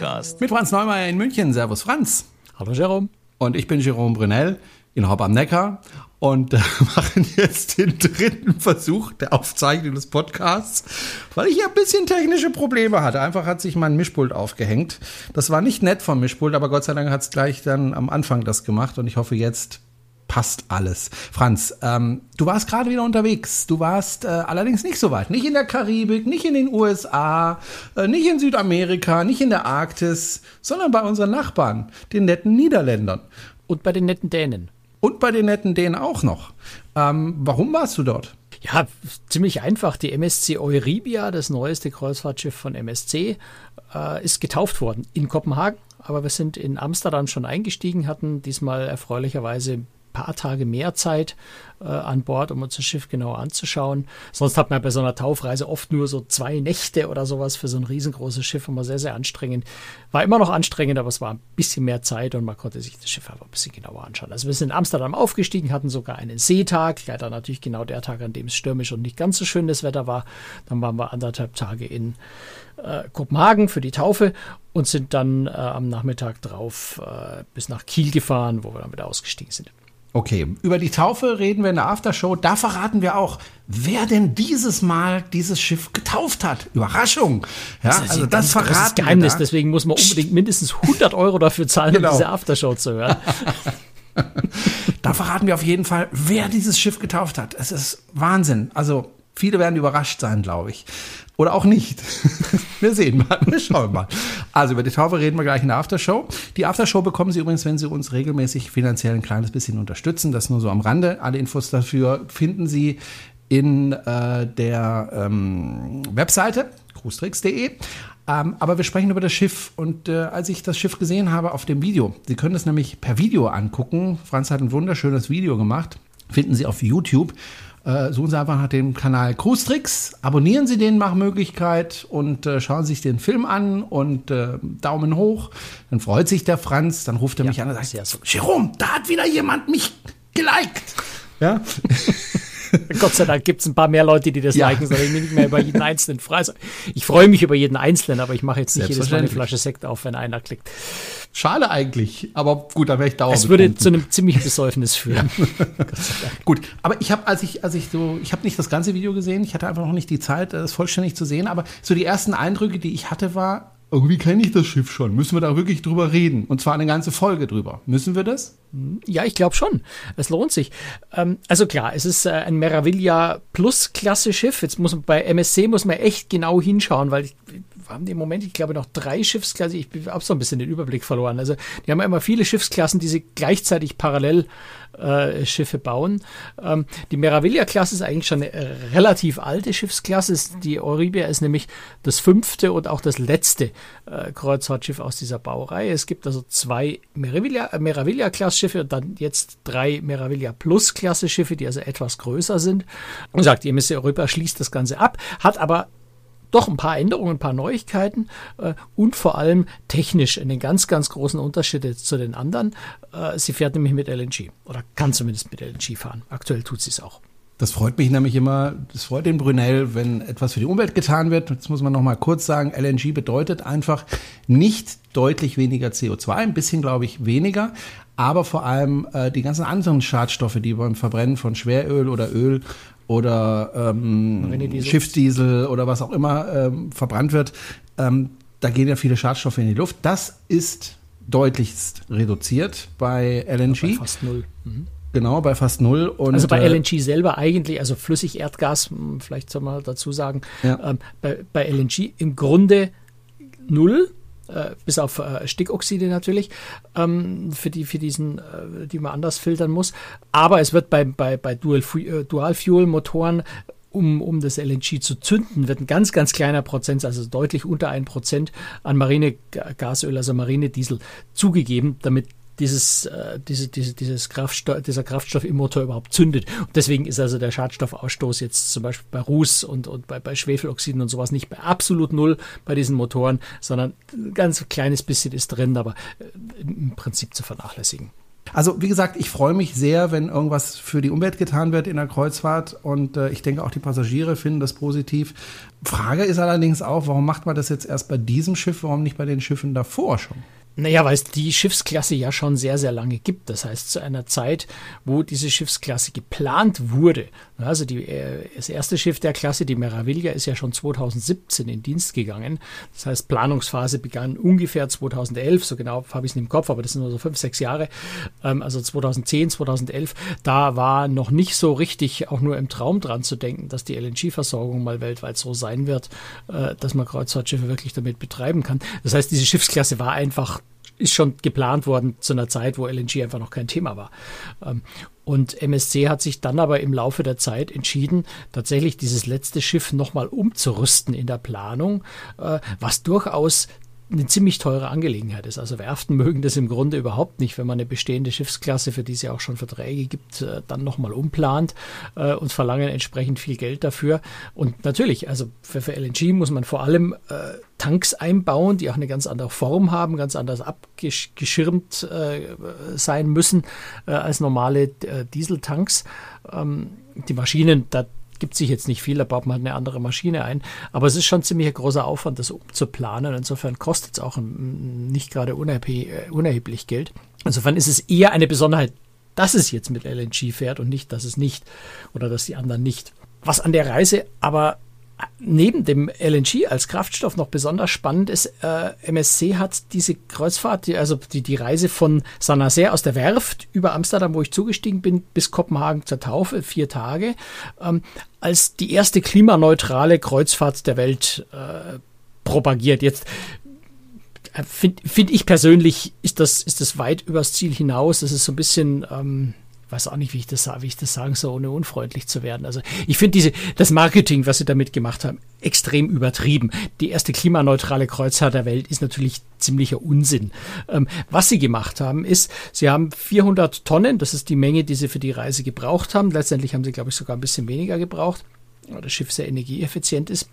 Kreuzfahrt-Podcast. Mit Franz Neumeier in München. Servus Franz. Hallo Jerome. Und ich bin Jerome Brunel in Hopp am Neckar und äh, machen jetzt den dritten Versuch der Aufzeichnung des Podcasts, weil ich ja ein bisschen technische Probleme hatte. Einfach hat sich mein Mischpult aufgehängt. Das war nicht nett vom Mischpult, aber Gott sei Dank hat es gleich dann am Anfang das gemacht und ich hoffe jetzt passt alles. Franz, ähm, du warst gerade wieder unterwegs. Du warst äh, allerdings nicht so weit. Nicht in der Karibik, nicht in den USA, äh, nicht in Südamerika, nicht in der Arktis, sondern bei unseren Nachbarn, den netten Niederländern. Und bei den netten Dänen. Und bei den netten Dänen auch noch. Ähm, warum warst du dort? Ja, ziemlich einfach. Die MSC Euribia, das neueste Kreuzfahrtschiff von MSC, äh, ist getauft worden in Kopenhagen. Aber wir sind in Amsterdam schon eingestiegen, hatten diesmal erfreulicherweise paar Tage mehr Zeit äh, an Bord, um uns das Schiff genauer anzuschauen. Sonst hat man bei so einer Taufreise oft nur so zwei Nächte oder sowas für so ein riesengroßes Schiff, immer sehr, sehr anstrengend. War immer noch anstrengend, aber es war ein bisschen mehr Zeit und man konnte sich das Schiff einfach ein bisschen genauer anschauen. Also wir sind in Amsterdam aufgestiegen, hatten sogar einen Seetag, leider natürlich genau der Tag, an dem es stürmisch und nicht ganz so schönes Wetter war. Dann waren wir anderthalb Tage in äh, Kopenhagen für die Taufe und sind dann äh, am Nachmittag drauf äh, bis nach Kiel gefahren, wo wir dann wieder ausgestiegen sind. Okay, über die Taufe reden wir in der Aftershow. Da verraten wir auch, wer denn dieses Mal dieses Schiff getauft hat. Überraschung. Ja, das also das verraten Geheimnis. Da. Deswegen muss man unbedingt mindestens 100 Euro dafür zahlen, genau. um diese Aftershow zu hören. da verraten wir auf jeden Fall, wer dieses Schiff getauft hat. Es ist Wahnsinn. Also viele werden überrascht sein, glaube ich. Oder auch nicht. Wir sehen mal. Wir schauen mal. Also über die Taufe reden wir gleich in der Aftershow. Die Aftershow bekommen Sie übrigens, wenn Sie uns regelmäßig finanziell ein kleines bisschen unterstützen. Das nur so am Rande. Alle Infos dafür finden Sie in äh, der ähm, Webseite cruestricks.de. Ähm, aber wir sprechen über das Schiff und äh, als ich das Schiff gesehen habe auf dem Video, Sie können es nämlich per Video angucken. Franz hat ein wunderschönes Video gemacht. Finden Sie auf YouTube. Äh, suchen Sie einfach nach dem Kanal Cruise Tricks, abonnieren Sie den nach Möglichkeit und äh, schauen Sie sich den Film an und äh, Daumen hoch. Dann freut sich der Franz, dann ruft er ja, mich an und sagt, so. Jerome, da hat wieder jemand mich geliked. Ja. Gott sei Dank gibt es ein paar mehr Leute, die das ja. liken, sondern ich bin nicht mehr über jeden Einzelnen frei. Also, ich freue mich über jeden Einzelnen, aber ich mache jetzt nicht jedes Mal eine Flasche Sekt auf, wenn einer klickt. Schade eigentlich, aber gut, da wäre ich dauernd. Es würde zu einem ziemlichen Besäufnis führen. gut, aber ich habe, als ich, als ich so, ich habe nicht das ganze Video gesehen, ich hatte einfach noch nicht die Zeit, das vollständig zu sehen, aber so die ersten Eindrücke, die ich hatte, war, irgendwie kenne ich das Schiff schon. Müssen wir da wirklich drüber reden? Und zwar eine ganze Folge drüber. Müssen wir das? Ja, ich glaube schon. Es lohnt sich. Ähm, also klar, es ist äh, ein Meraviglia Plus Klasse Schiff. Jetzt muss man bei MSC muss man echt genau hinschauen, weil ich, haben die im Moment, ich glaube, noch drei Schiffsklassen. Ich habe so ein bisschen den Überblick verloren. Also die haben immer viele Schiffsklassen, die sie gleichzeitig parallel äh, Schiffe bauen. Ähm, die Meraviglia-Klasse ist eigentlich schon eine äh, relativ alte Schiffsklasse. Die Euribia ist nämlich das fünfte und auch das letzte äh, Kreuzfahrtschiff aus dieser Baureihe. Es gibt also zwei Meraviglia-Klasse-Schiffe äh, und dann jetzt drei Meraviglia Plus-Klasse-Schiffe, die also etwas größer sind. Und sagt, die MSC Euribia schließt das Ganze ab, hat aber doch ein paar Änderungen, ein paar Neuigkeiten äh, und vor allem technisch einen ganz, ganz großen Unterschied zu den anderen. Äh, sie fährt nämlich mit LNG oder kann zumindest mit LNG fahren. Aktuell tut sie es auch. Das freut mich nämlich immer, das freut den Brunel, wenn etwas für die Umwelt getan wird. Jetzt muss man noch mal kurz sagen, LNG bedeutet einfach nicht deutlich weniger CO2, ein bisschen glaube ich weniger, aber vor allem äh, die ganzen anderen Schadstoffe, die beim Verbrennen von Schweröl oder Öl oder ähm, Schiffsdiesel oder was auch immer ähm, verbrannt wird, ähm, da gehen ja viele Schadstoffe in die Luft. Das ist deutlichst reduziert bei LNG. Bei fast null. Mhm. Genau, bei fast null. Und, also bei äh, LNG selber eigentlich, also Flüssigerdgas, hm, vielleicht soll man dazu sagen, ja. ähm, bei, bei LNG im Grunde null äh, bis auf äh, Stickoxide natürlich, ähm, für, die, für diesen, äh, die man anders filtern muss. Aber es wird bei, bei, bei Dual-Fuel-Motoren um, um das LNG zu zünden, wird ein ganz, ganz kleiner Prozent, also deutlich unter ein Prozent an Marinegasöl, also Marinediesel zugegeben, damit dieses, äh, diese, diese, dieses Kraftstoff, dieser Kraftstoff im Motor überhaupt zündet. Und deswegen ist also der Schadstoffausstoß jetzt zum Beispiel bei Ruß und, und bei, bei Schwefeloxiden und sowas nicht bei absolut null bei diesen Motoren, sondern ein ganz kleines bisschen ist drin, aber äh, im Prinzip zu vernachlässigen. Also wie gesagt, ich freue mich sehr, wenn irgendwas für die Umwelt getan wird in der Kreuzfahrt und äh, ich denke auch die Passagiere finden das positiv. Frage ist allerdings auch, warum macht man das jetzt erst bei diesem Schiff, warum nicht bei den Schiffen davor schon? Naja, weil es die Schiffsklasse ja schon sehr, sehr lange gibt. Das heißt, zu einer Zeit, wo diese Schiffsklasse geplant wurde. Also die, äh, das erste Schiff der Klasse, die Meraviglia, ist ja schon 2017 in Dienst gegangen. Das heißt, Planungsphase begann ungefähr 2011. So genau habe ich es nicht im Kopf, aber das sind nur so fünf, sechs Jahre. Ähm, also 2010, 2011. Da war noch nicht so richtig auch nur im Traum dran zu denken, dass die LNG-Versorgung mal weltweit so sein wird, äh, dass man Kreuzfahrtschiffe wirklich damit betreiben kann. Das heißt, diese Schiffsklasse war einfach ist schon geplant worden zu einer Zeit, wo LNG einfach noch kein Thema war. Ähm, und MSC hat sich dann aber im Laufe der Zeit entschieden, tatsächlich dieses letzte Schiff nochmal umzurüsten in der Planung, äh, was durchaus eine ziemlich teure Angelegenheit ist. Also Werften mögen das im Grunde überhaupt nicht, wenn man eine bestehende Schiffsklasse, für die es ja auch schon Verträge gibt, äh, dann nochmal umplant äh, und verlangen entsprechend viel Geld dafür. Und natürlich, also für, für LNG muss man vor allem äh, Tanks einbauen, die auch eine ganz andere Form haben, ganz anders abgeschirmt sein müssen als normale Dieseltanks. Ähm, die Maschinen, da gibt sich jetzt nicht viel, da baut man halt eine andere Maschine ein. Aber es ist schon ziemlich großer Aufwand, das umzuplanen. Insofern kostet es auch nicht gerade äh, unerheblich Geld. Insofern ist es eher eine Besonderheit, dass es jetzt mit LNG fährt und nicht, dass es nicht oder dass die anderen nicht. Was an der Reise aber neben dem LNG als Kraftstoff noch besonders spannend ist, äh, MSC hat diese Kreuzfahrt, die, also die, die Reise von Saint-Nazaire aus der Werft über Amsterdam, wo ich zugestiegen bin, bis Kopenhagen zur Taufe, vier Tage, ähm, als die erste klimaneutrale Kreuzfahrt der Welt äh, propagiert. Jetzt äh, finde find ich persönlich, ist das, ist das weit übers Ziel hinaus. Das ist so ein bisschen... Ähm, weiß auch nicht, wie ich das, wie ich das sagen soll, ohne unfreundlich zu werden. Also ich finde diese, das Marketing, was sie damit gemacht haben, extrem übertrieben. Die erste klimaneutrale Kreuzfahrt der Welt ist natürlich ziemlicher Unsinn. Ähm, was sie gemacht haben, ist, sie haben 400 Tonnen, das ist die Menge, die sie für die Reise gebraucht haben. Letztendlich haben sie, glaube ich, sogar ein bisschen weniger gebraucht, weil das Schiff sehr energieeffizient ist.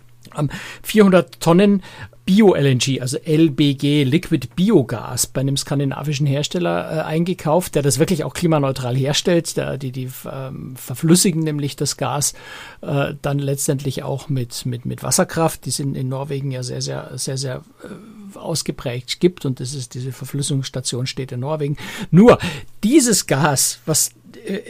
400 Tonnen Bio-LNG, also LBG, Liquid Biogas, bei einem skandinavischen Hersteller äh, eingekauft, der das wirklich auch klimaneutral herstellt. Der, die die ähm, verflüssigen nämlich das Gas äh, dann letztendlich auch mit, mit, mit Wasserkraft, die es in, Norwegen ja sehr, sehr, sehr, sehr äh, ausgeprägt gibt und das ist diese Verflüssungsstation steht in Norwegen. Nur dieses Gas, was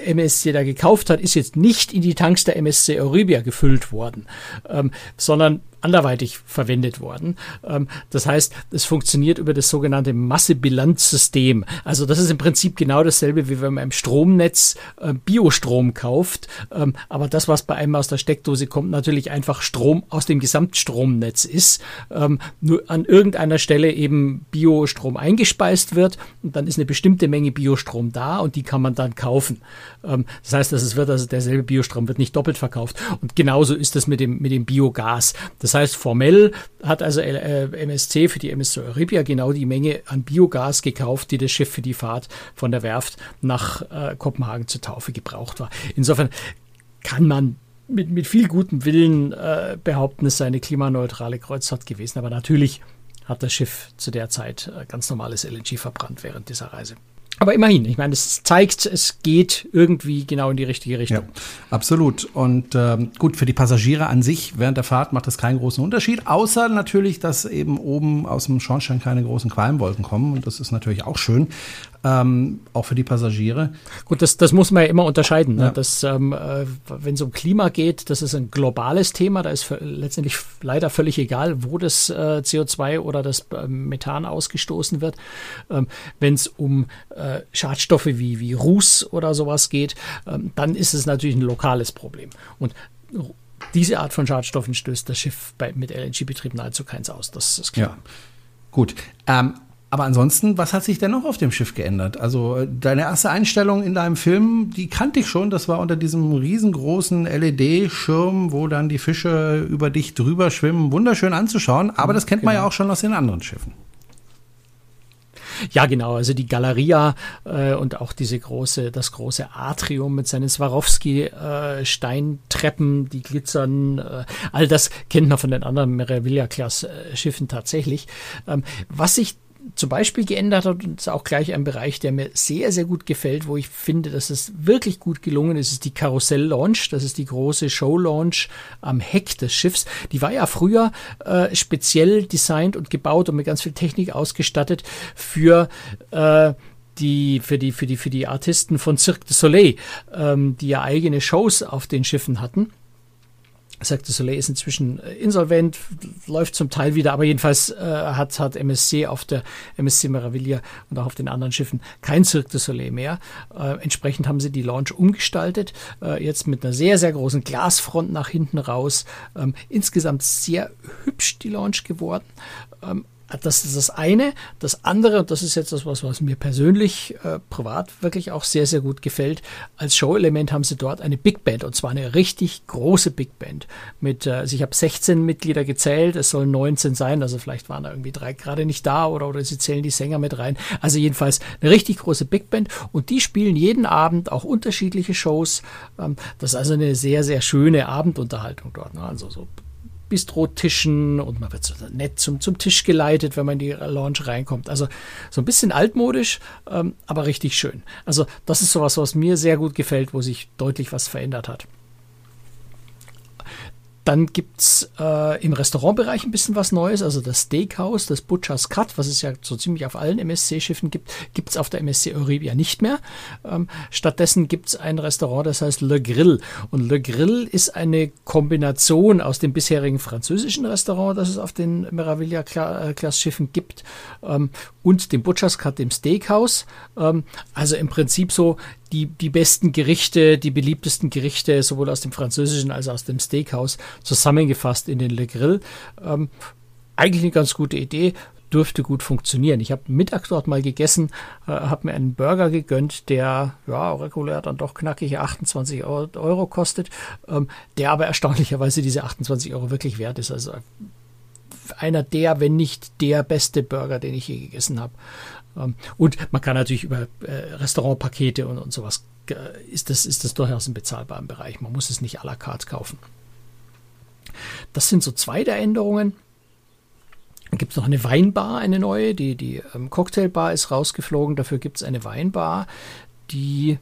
MSC da gekauft hat, ist jetzt nicht in die Tanks der MSC Euribia gefüllt worden, ähm, sondern anderweitig verwendet worden. Ähm, das heißt, es funktioniert über das sogenannte Massebilanzsystem. Also das ist im Prinzip genau dasselbe, wie wenn man im Stromnetz äh, Biostrom kauft. Ähm, aber das, was bei einem aus der Steckdose kommt, natürlich einfach Strom aus dem Gesamtstromnetz ist. Ähm, nur an irgendeiner Stelle eben Biostrom eingespeist wird und dann ist eine bestimmte Menge Biostrom da und die kann man dann kaufen. Das heißt, dass es wird also derselbe Biostrom wird nicht doppelt verkauft. Und genauso ist das mit dem, mit dem Biogas. Das heißt, formell hat also äh, MSC für die MSC Euribia genau die Menge an Biogas gekauft, die das Schiff für die Fahrt von der Werft nach äh, Kopenhagen zur Taufe gebraucht war. Insofern kann man mit, mit viel gutem Willen äh, behaupten, es sei eine klimaneutrale Kreuzfahrt gewesen. Aber natürlich hat das Schiff zu der Zeit äh, ganz normales LNG verbrannt während dieser Reise. Aber immerhin, ich meine, es zeigt, es geht irgendwie genau in die richtige Richtung. Ja, absolut. Und ähm, gut, für die Passagiere an sich während der Fahrt macht das keinen großen Unterschied, außer natürlich, dass eben oben aus dem Schornstein keine großen Qualmwolken kommen. Und das ist natürlich auch schön ähm, auch für die Passagiere. Gut, das, das muss man ja immer unterscheiden. Ne? Ja. Das, ähm, äh, wenn es um Klima geht, das ist ein globales Thema. Da ist letztendlich leider völlig egal, wo das äh, CO2 oder das äh, Methan ausgestoßen wird. Ähm, wenn es um äh, Schadstoffe wie, wie Ruß oder sowas geht, ähm, dann ist es natürlich ein lokales Problem. Und diese Art von Schadstoffen stößt das Schiff bei, mit LNG-Betrieb nahezu keins aus. Das ist klar. Ja. Gut. Ähm, aber ansonsten, was hat sich denn noch auf dem Schiff geändert? Also äh, deine erste Einstellung in deinem Film, die kannte ich schon. Das war unter diesem riesengroßen LED-Schirm, wo dann die Fische über dich drüber schwimmen. Wunderschön anzuschauen. Aber das kennt genau. man ja genau. auch schon aus den anderen Schiffen. Ja, genau. Also die Galeria äh, und auch diese große, das große Atrium mit seinen Swarovski-Steintreppen, äh, die glitzern, äh, all das kennt man von den anderen Meraviglia-Class-Schiffen tatsächlich. Ähm, was sich zum Beispiel geändert hat, und ist auch gleich ein Bereich, der mir sehr, sehr gut gefällt, wo ich finde, dass es wirklich gut gelungen ist, ist die Karussell-Launch. Das ist die große Show-Launch am Heck des Schiffs. Die war ja früher äh, speziell designt und gebaut und mit ganz viel Technik ausgestattet für äh, die für die für die für die Artisten von Cirque du Soleil, ähm, die ja eigene Shows auf den Schiffen hatten. Du Soleil ist inzwischen äh, insolvent, läuft zum Teil wieder, aber jedenfalls äh, hat, hat MSC auf der MSC Meraviglia und auch auf den anderen Schiffen kein Cirque du Soleil mehr. Äh, entsprechend haben sie die Launch umgestaltet, äh, jetzt mit einer sehr, sehr großen Glasfront nach hinten raus. Ähm, insgesamt sehr hübsch die Launch geworden. Ähm, das ist das eine. Das andere, und das ist jetzt das, was, was mir persönlich äh, privat wirklich auch sehr, sehr gut gefällt. Als Show-Element haben sie dort eine Big Band und zwar eine richtig große Big Band. Mit, äh, also ich habe 16 Mitglieder gezählt, es sollen 19 sein, also vielleicht waren da irgendwie drei gerade nicht da oder, oder sie zählen die Sänger mit rein. Also jedenfalls eine richtig große Big Band und die spielen jeden Abend auch unterschiedliche Shows. Ähm, das ist also eine sehr, sehr schöne Abendunterhaltung dort. Ne? Also so Bistrotischen und man wird so nett zum, zum Tisch geleitet, wenn man in die Lounge reinkommt. Also so ein bisschen altmodisch, ähm, aber richtig schön. Also das ist sowas, was mir sehr gut gefällt, wo sich deutlich was verändert hat. Dann gibt es äh, im Restaurantbereich ein bisschen was Neues, also das Steakhouse, das Butcher's Cut, was es ja so ziemlich auf allen MSC-Schiffen gibt, gibt es auf der MSC Euribia nicht mehr. Ähm, stattdessen gibt es ein Restaurant, das heißt Le Grill. Und Le Grill ist eine Kombination aus dem bisherigen französischen Restaurant, das es auf den Meraviglia-Class-Schiffen gibt, ähm, und dem Butcher's Cut, dem Steakhouse. Ähm, also im Prinzip so die, die besten Gerichte, die beliebtesten Gerichte, sowohl aus dem französischen als auch aus dem Steakhouse, zusammengefasst in den Le Grill. Ähm, eigentlich eine ganz gute Idee, dürfte gut funktionieren. Ich habe Mittag dort mal gegessen, äh, habe mir einen Burger gegönnt, der ja regulär dann doch knackige 28 Euro kostet, ähm, der aber erstaunlicherweise diese 28 Euro wirklich wert ist. Also einer der, wenn nicht der beste Burger, den ich je gegessen habe. Ähm, und man kann natürlich über äh, Restaurantpakete und, und sowas, äh, ist das, ist das durchaus im bezahlbaren Bereich. Man muss es nicht à la carte kaufen. Das sind so zwei der Änderungen. Dann gibt es noch eine Weinbar, eine neue. Die, die ähm, Cocktailbar ist rausgeflogen. Dafür gibt es eine Weinbar, die,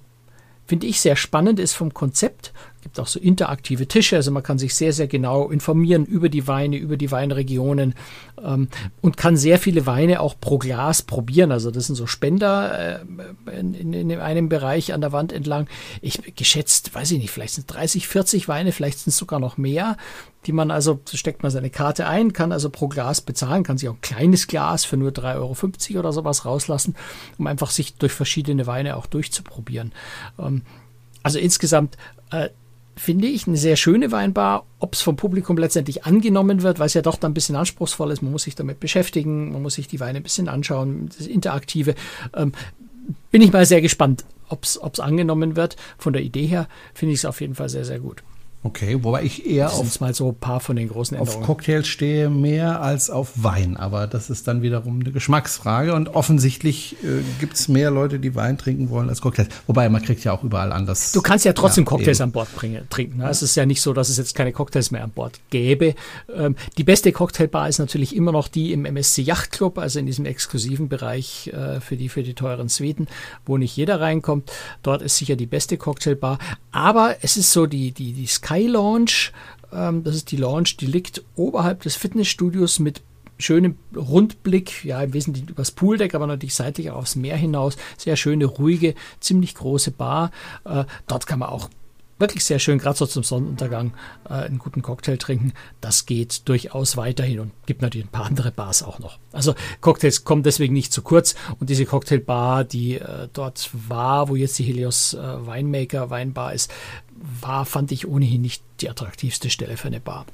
finde ich, sehr spannend ist vom Konzept gibt auch so interaktive Tische, also man kann sich sehr, sehr genau informieren über die Weine, über die Weinregionen ähm, und kann sehr viele Weine auch pro Glas probieren. Also das sind so Spender äh, in, in, in, einem Bereich an der Wand entlang. Ich geschätzt, weiß ich nicht, vielleicht sind 30, 40 Weine, vielleicht sind es sogar noch mehr, die man also, steckt man seine Karte ein, kann also pro Glas bezahlen, kann sich auch ein kleines Glas für nur 3,50 Euro oder sowas rauslassen, um einfach sich durch verschiedene Weine auch durchzuprobieren. Ähm, also insgesamt äh, finde ich, eine sehr schöne Weinbar. Ob es vom Publikum letztendlich angenommen wird, weil es ja doch dann ein bisschen anspruchsvoll ist. Man muss sich damit beschäftigen, man muss sich die Weine ein bisschen anschauen, das Interaktive. Ähm, bin ich mal sehr gespannt, ob es angenommen wird. Von der Idee her finde ich es auf jeden Fall sehr, sehr gut. Okay, wobei ich eher auf mal so paar von den großen Änderungen. Auf Cocktails stehe mehr als auf Wein, aber das ist dann wiederum eine Geschmacksfrage und offensichtlich äh, gibt es mehr Leute, die Wein trinken wollen als Cocktails. Wobei man kriegt ja auch überall anders. Du kannst ja trotzdem ja, Cocktails eben. an Bord bringen, trinken. Ne? Es ist ja nicht so, dass es jetzt keine Cocktails mehr an Bord gäbe. Ähm, die beste Cocktailbar ist natürlich immer noch die im MSC Yacht Club, also in diesem exklusiven Bereich äh, für die für die teuren Suiten, wo nicht jeder reinkommt. Dort ist sicher die beste Cocktailbar, aber es ist so die die die Sky Sky Launch. Ähm, das ist die Launch, die liegt oberhalb des Fitnessstudios mit schönem Rundblick, ja im Wesentlichen übers Pooldeck, aber natürlich seitlich auch aufs Meer hinaus. Sehr schöne, ruhige, ziemlich große Bar. Äh, dort kann man auch wirklich sehr schön, gerade so zum Sonnenuntergang, äh, einen guten Cocktail trinken. Das geht durchaus weiterhin und gibt natürlich ein paar andere Bars auch noch. Also Cocktails kommen deswegen nicht zu kurz und diese Cocktailbar, die äh, dort war, wo jetzt die Helios äh, Winemaker Weinbar ist, war, fand ich ohnehin nicht die attraktivste Stelle für eine Bar.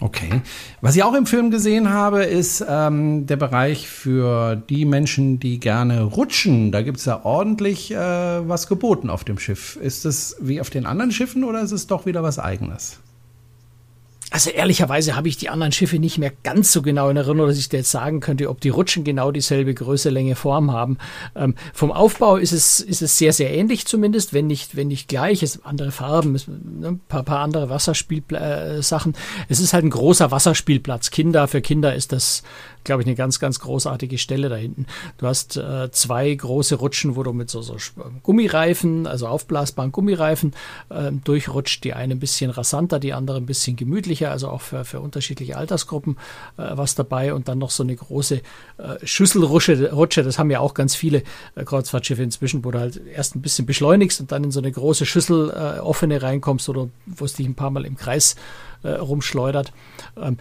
Okay. Was ich auch im Film gesehen habe, ist ähm, der Bereich für die Menschen, die gerne rutschen. Da gibt es ja ordentlich äh, was geboten auf dem Schiff. Ist es wie auf den anderen Schiffen oder ist es doch wieder was Eigenes? Also ehrlicherweise habe ich die anderen Schiffe nicht mehr ganz so genau in Erinnerung, dass ich dir jetzt sagen könnte, ob die Rutschen genau dieselbe Größe, Länge, Form haben. Ähm, vom Aufbau ist es, ist es sehr, sehr ähnlich zumindest, wenn nicht, wenn nicht gleich. Es andere Farben, es, ne, ein paar, paar andere Wasserspielsachen. Äh, es ist halt ein großer Wasserspielplatz. Kinder, für Kinder ist das glaube ich, eine ganz, ganz großartige Stelle da hinten. Du hast äh, zwei große Rutschen, wo du mit so, so Gummireifen, also aufblasbaren Gummireifen, äh, durchrutscht. Die eine ein bisschen rasanter, die andere ein bisschen gemütlicher, also auch für, für unterschiedliche Altersgruppen äh, was dabei. Und dann noch so eine große äh, Schüsselrutsche, Rutsche, das haben ja auch ganz viele äh, Kreuzfahrtschiffe inzwischen, wo du halt erst ein bisschen beschleunigst und dann in so eine große Schüssel äh, offene reinkommst oder wo es dich ein paar Mal im Kreis rumschleudert. Ähm,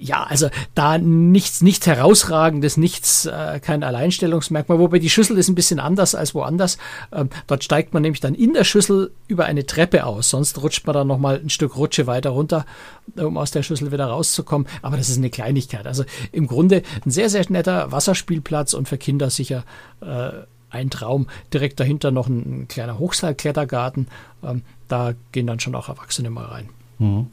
ja, also da nichts, nichts herausragendes, nichts, äh, kein Alleinstellungsmerkmal, wobei die Schüssel ist ein bisschen anders als woanders. Ähm, dort steigt man nämlich dann in der Schüssel über eine Treppe aus, sonst rutscht man dann nochmal ein Stück Rutsche weiter runter, um aus der Schüssel wieder rauszukommen. Aber das ist eine Kleinigkeit. Also im Grunde ein sehr, sehr netter Wasserspielplatz und für Kinder sicher äh, ein Traum. Direkt dahinter noch ein, ein kleiner Hochseilklettergarten. Ähm, da gehen dann schon auch Erwachsene mal rein. Mhm.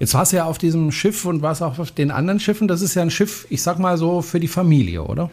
Jetzt warst du ja auf diesem Schiff und warst auch auf den anderen Schiffen. Das ist ja ein Schiff, ich sag mal so, für die Familie, oder?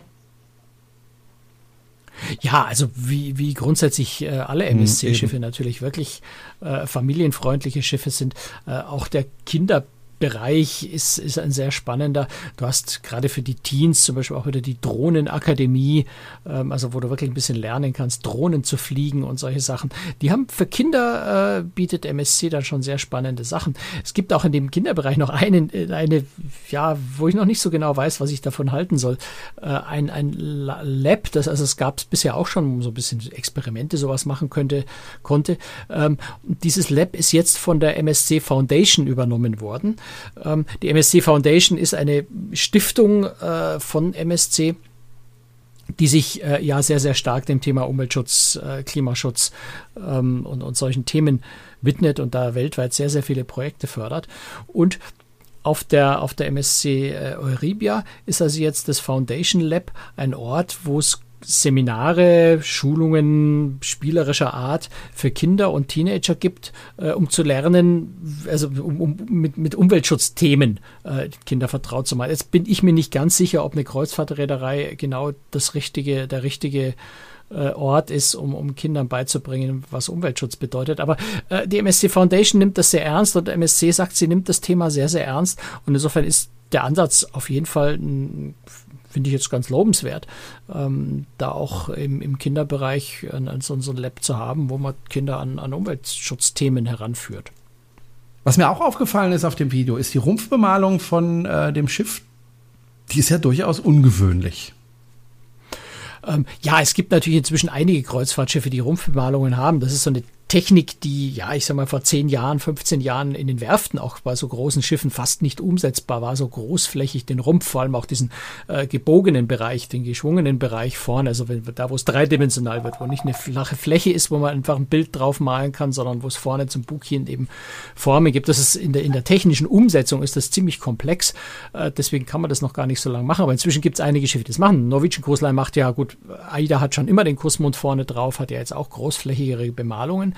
Ja, also wie, wie grundsätzlich äh, alle MSC-Schiffe mhm, natürlich wirklich äh, familienfreundliche Schiffe sind. Äh, auch der Kinder Bereich ist, ist ein sehr spannender. Du hast gerade für die Teens zum Beispiel auch wieder die Drohnenakademie, ähm, also wo du wirklich ein bisschen lernen kannst, Drohnen zu fliegen und solche Sachen. Die haben für Kinder äh, bietet MSC dann schon sehr spannende Sachen. Es gibt auch in dem Kinderbereich noch einen, äh, eine, ja, wo ich noch nicht so genau weiß, was ich davon halten soll. Äh, ein, ein Lab, das also es gab es bisher auch schon, um so ein bisschen Experimente sowas machen könnte, konnte. Ähm, dieses Lab ist jetzt von der MSC Foundation übernommen worden. Ähm, die MSC Foundation ist eine Stiftung äh, von MSC, die sich äh, ja sehr, sehr stark dem Thema Umweltschutz, äh, Klimaschutz ähm, und, und solchen Themen widmet und da weltweit sehr, sehr viele Projekte fördert. Und auf der, auf der MSC äh, Euribia ist also jetzt das Foundation Lab ein Ort, wo es Seminare, Schulungen spielerischer Art für Kinder und Teenager gibt, äh, um zu lernen, also um, um mit, mit Umweltschutzthemen äh, Kinder vertraut zu machen. Jetzt bin ich mir nicht ganz sicher, ob eine Kreuzfahrtreederei genau das richtige, der richtige äh, Ort ist, um, um Kindern beizubringen, was Umweltschutz bedeutet. Aber äh, die MSC Foundation nimmt das sehr ernst und MSC sagt, sie nimmt das Thema sehr, sehr ernst. Und insofern ist der Ansatz auf jeden Fall ein finde ich jetzt ganz lobenswert, ähm, da auch im, im Kinderbereich ein, ein, so ein Lab zu haben, wo man Kinder an, an Umweltschutzthemen heranführt. Was mir auch aufgefallen ist auf dem Video, ist die Rumpfbemalung von äh, dem Schiff. Die ist ja durchaus ungewöhnlich. Ähm, ja, es gibt natürlich inzwischen einige Kreuzfahrtschiffe, die Rumpfbemalungen haben. Das ist so eine Technik, die, ja, ich sag mal, vor 10 Jahren, 15 Jahren in den Werften auch bei so großen Schiffen fast nicht umsetzbar war, so großflächig den Rumpf, vor allem auch diesen äh, gebogenen Bereich, den geschwungenen Bereich vorne, also wenn, da, wo es dreidimensional wird, wo nicht eine flache Fläche ist, wo man einfach ein Bild drauf malen kann, sondern wo es vorne zum Bug hin eben Formen gibt. Das ist in der, in der technischen Umsetzung ist das ziemlich komplex, äh, deswegen kann man das noch gar nicht so lange machen, aber inzwischen gibt es einige Schiffe, die das machen. Norwegian Cruise Line macht ja, gut, AIDA hat schon immer den Kussmund vorne drauf, hat ja jetzt auch großflächigere Bemalungen.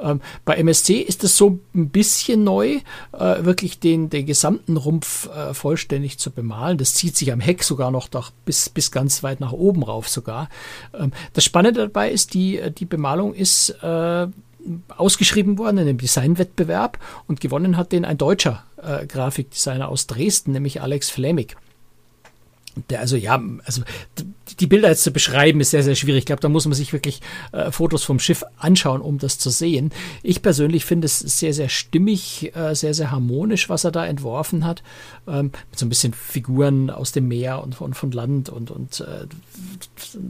Ähm, bei MSC ist es so ein bisschen neu, äh, wirklich den, den gesamten Rumpf äh, vollständig zu bemalen. Das zieht sich am Heck sogar noch doch bis, bis ganz weit nach oben rauf sogar. Ähm, das Spannende dabei ist, die, die Bemalung ist äh, ausgeschrieben worden in einem Designwettbewerb und gewonnen hat den ein deutscher äh, Grafikdesigner aus Dresden, nämlich Alex Flemig. Der also ja, also die Bilder jetzt zu beschreiben, ist sehr, sehr schwierig. Ich glaube, da muss man sich wirklich äh, Fotos vom Schiff anschauen, um das zu sehen. Ich persönlich finde es sehr, sehr stimmig, äh, sehr, sehr harmonisch, was er da entworfen hat. Ähm, mit so ein bisschen Figuren aus dem Meer und von, von Land und, und äh,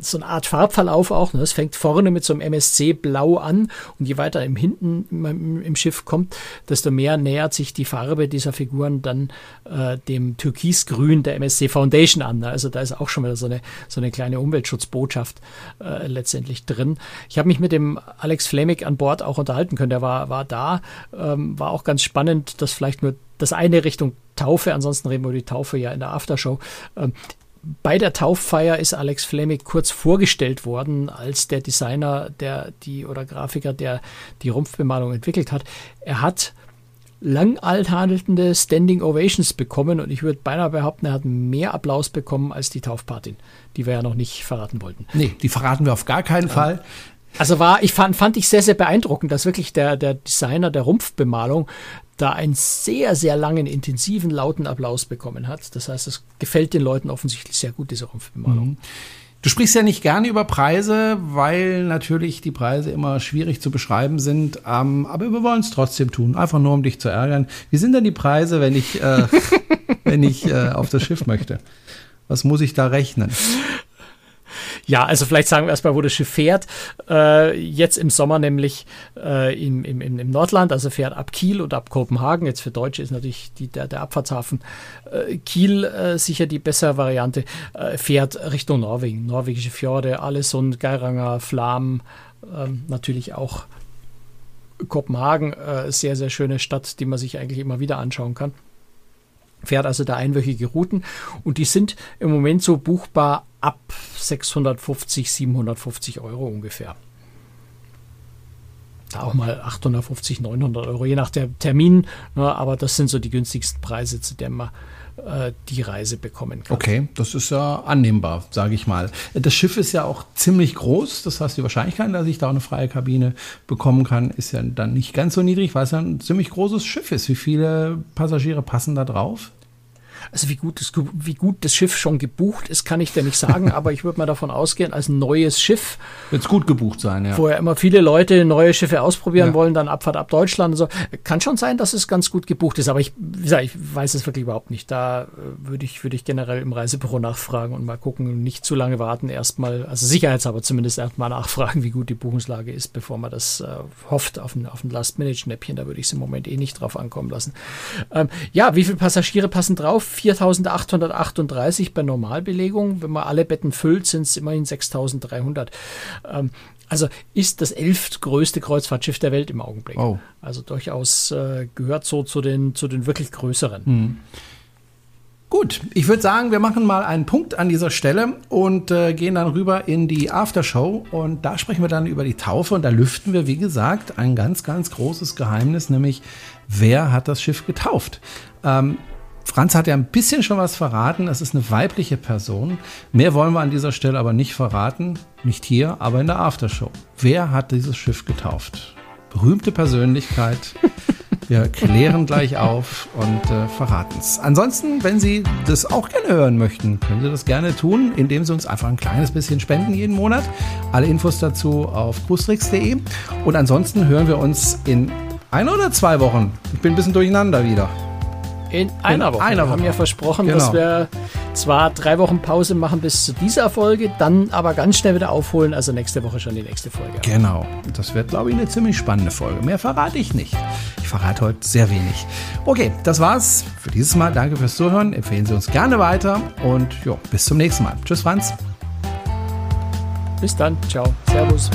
so eine Art Farbverlauf auch. Ne? Es fängt vorne mit so einem MSC Blau an und je weiter im Hinten im, im Schiff kommt, desto mehr nähert sich die Farbe dieser Figuren dann äh, dem Türkisgrün der MSC Foundation an. Ne? Also da ist auch schon wieder so eine, so eine kleine Umweltschutzbotschaft äh, letztendlich drin. Ich habe mich mit dem Alex Flemig an Bord auch unterhalten können. Der war, war da, ähm, war auch ganz spannend, dass vielleicht nur das eine Richtung Taufe, ansonsten reden wir über die Taufe ja in der Aftershow. Ähm, bei der Tauffeier ist Alex Flemig kurz vorgestellt worden als der Designer, der die oder Grafiker, der die Rumpfbemalung entwickelt hat. Er hat lang althandelnde Standing Ovations bekommen und ich würde beinahe behaupten, er hat mehr Applaus bekommen als die Taufpatin, die wir ja noch nicht verraten wollten. Nee, die verraten wir auf gar keinen ja. Fall. Also war, ich fand, fand ich sehr, sehr beeindruckend, dass wirklich der, der Designer der Rumpfbemalung da einen sehr, sehr langen, intensiven, lauten Applaus bekommen hat. Das heißt, es gefällt den Leuten offensichtlich sehr gut, diese Rumpfbemalung. Mhm. Du sprichst ja nicht gerne über Preise, weil natürlich die Preise immer schwierig zu beschreiben sind. Ähm, aber wir wollen es trotzdem tun, einfach nur um dich zu ärgern. Wie sind denn die Preise, wenn ich, äh, wenn ich äh, auf das Schiff möchte? Was muss ich da rechnen? Ja, also vielleicht sagen wir erstmal, wo das Schiff fährt. Äh, jetzt im Sommer nämlich äh, im, im, im Nordland, also fährt ab Kiel und ab Kopenhagen. Jetzt für Deutsche ist natürlich die, der, der Abfahrtshafen äh, Kiel äh, sicher die bessere Variante. Äh, fährt Richtung Norwegen, norwegische Fjorde, Alesund, Geiranger, Flam, ähm, natürlich auch Kopenhagen, äh, sehr, sehr schöne Stadt, die man sich eigentlich immer wieder anschauen kann fährt also da einwöchige Routen und die sind im Moment so buchbar ab 650, 750 Euro ungefähr. Da auch mal 850, 900 Euro, je nach der Termin. Ne, aber das sind so die günstigsten Preise, zu denen man die Reise bekommen kann. Okay, das ist ja annehmbar, sage ich mal. Das Schiff ist ja auch ziemlich groß. Das heißt, die Wahrscheinlichkeit, dass ich da eine freie Kabine bekommen kann, ist ja dann nicht ganz so niedrig, weil es ja ein ziemlich großes Schiff ist. Wie viele Passagiere passen da drauf? Also wie gut, das, wie gut das Schiff schon gebucht ist, kann ich dir nicht sagen, aber ich würde mal davon ausgehen, als neues Schiff. Wird es gut gebucht sein, ja. Vorher immer viele Leute neue Schiffe ausprobieren ja. wollen, dann Abfahrt ab Deutschland und so. Kann schon sein, dass es ganz gut gebucht ist, aber ich, wie gesagt, ich weiß es wirklich überhaupt nicht. Da äh, würde ich, würde ich generell im Reisebüro nachfragen und mal gucken, nicht zu lange warten, erstmal, also sicherheitshalber zumindest erstmal nachfragen, wie gut die Buchungslage ist, bevor man das äh, hofft auf ein, auf ein Last-Minute-Schnäppchen. Da würde ich es im Moment eh nicht drauf ankommen lassen. Ähm, ja, wie viele Passagiere passen drauf? 4838 bei Normalbelegung. Wenn man alle Betten füllt, sind es immerhin 6300. Ähm, also ist das elftgrößte Kreuzfahrtschiff der Welt im Augenblick. Oh. Also durchaus äh, gehört so zu den, zu den wirklich größeren. Hm. Gut, ich würde sagen, wir machen mal einen Punkt an dieser Stelle und äh, gehen dann rüber in die Aftershow und da sprechen wir dann über die Taufe und da lüften wir, wie gesagt, ein ganz, ganz großes Geheimnis, nämlich wer hat das Schiff getauft? Ähm, Franz hat ja ein bisschen schon was verraten. Es ist eine weibliche Person. Mehr wollen wir an dieser Stelle aber nicht verraten. Nicht hier, aber in der Aftershow. Wer hat dieses Schiff getauft? Berühmte Persönlichkeit. Wir klären gleich auf und äh, verraten es. Ansonsten, wenn Sie das auch gerne hören möchten, können Sie das gerne tun, indem Sie uns einfach ein kleines bisschen spenden jeden Monat. Alle Infos dazu auf cruestricks.de. Und ansonsten hören wir uns in ein oder zwei Wochen. Ich bin ein bisschen durcheinander wieder. In einer Woche. Einer Woche. Wir haben ja versprochen, genau. dass wir zwar drei Wochen Pause machen bis zu dieser Folge, dann aber ganz schnell wieder aufholen. Also nächste Woche schon die nächste Folge. Genau. Das wird, glaube ich, eine ziemlich spannende Folge. Mehr verrate ich nicht. Ich verrate heute sehr wenig. Okay, das war's für dieses Mal. Danke fürs Zuhören. Empfehlen Sie uns gerne weiter und jo, bis zum nächsten Mal. Tschüss, Franz. Bis dann. Ciao. Servus.